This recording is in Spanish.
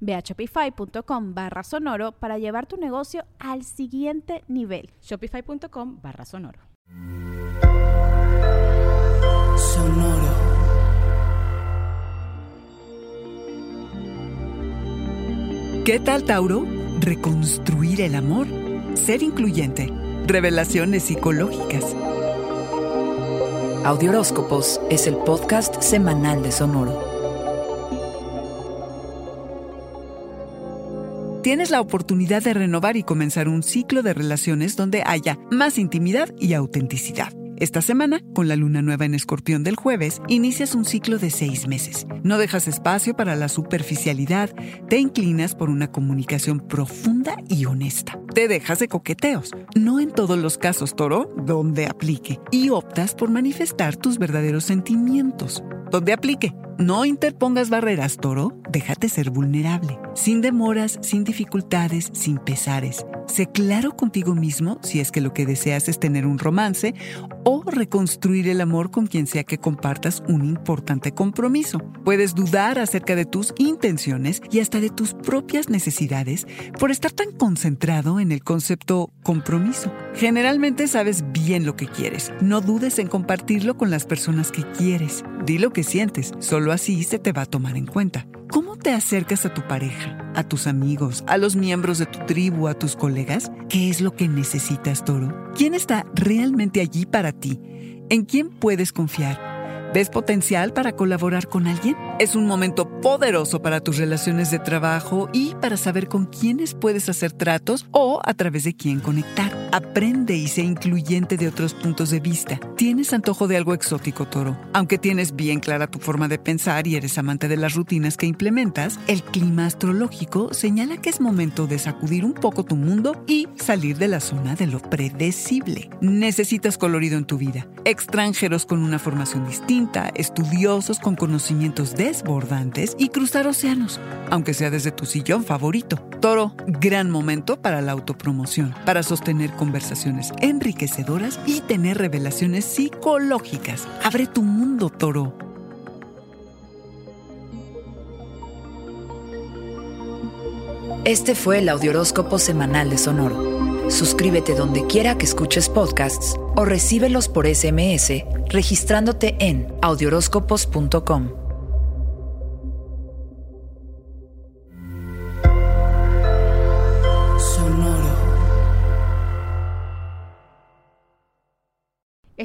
Ve a shopify.com barra sonoro para llevar tu negocio al siguiente nivel. Shopify.com barra sonoro. Sonoro. ¿Qué tal, Tauro? Reconstruir el amor. Ser incluyente. Revelaciones psicológicas. Audioróscopos es el podcast semanal de Sonoro. Tienes la oportunidad de renovar y comenzar un ciclo de relaciones donde haya más intimidad y autenticidad. Esta semana, con la luna nueva en escorpión del jueves, inicias un ciclo de seis meses. No dejas espacio para la superficialidad, te inclinas por una comunicación profunda y honesta. Te dejas de coqueteos, no en todos los casos, toro, donde aplique, y optas por manifestar tus verdaderos sentimientos, donde aplique. No interpongas barreras, toro, déjate ser vulnerable, sin demoras, sin dificultades, sin pesares. Sé claro contigo mismo si es que lo que deseas es tener un romance o reconstruir el amor con quien sea que compartas un importante compromiso. Puedes dudar acerca de tus intenciones y hasta de tus propias necesidades por estar tan concentrado en el concepto compromiso. Generalmente sabes bien lo que quieres. No dudes en compartirlo con las personas que quieres. Di lo que sientes, solo así se te va a tomar en cuenta. ¿Cómo te acercas a tu pareja, a tus amigos, a los miembros de tu tribu, a tus colegas? ¿Qué es lo que necesitas, Toro? ¿Quién está realmente allí para ti? ¿En quién puedes confiar? ¿Ves potencial para colaborar con alguien? Es un momento poderoso para tus relaciones de trabajo y para saber con quiénes puedes hacer tratos o a través de quién conectar. Aprende y sé incluyente de otros puntos de vista. Tienes antojo de algo exótico, Toro. Aunque tienes bien clara tu forma de pensar y eres amante de las rutinas que implementas, el clima astrológico señala que es momento de sacudir un poco tu mundo y salir de la zona de lo predecible. Necesitas colorido en tu vida, extranjeros con una formación distinta estudiosos con conocimientos desbordantes y cruzar océanos, aunque sea desde tu sillón favorito. Toro, gran momento para la autopromoción, para sostener conversaciones enriquecedoras y tener revelaciones psicológicas. Abre tu mundo, Toro. Este fue el Audioróscopo Semanal de Sonoro. Suscríbete donde quiera que escuches podcasts o recíbelos por SMS registrándote en audioróscopos.com.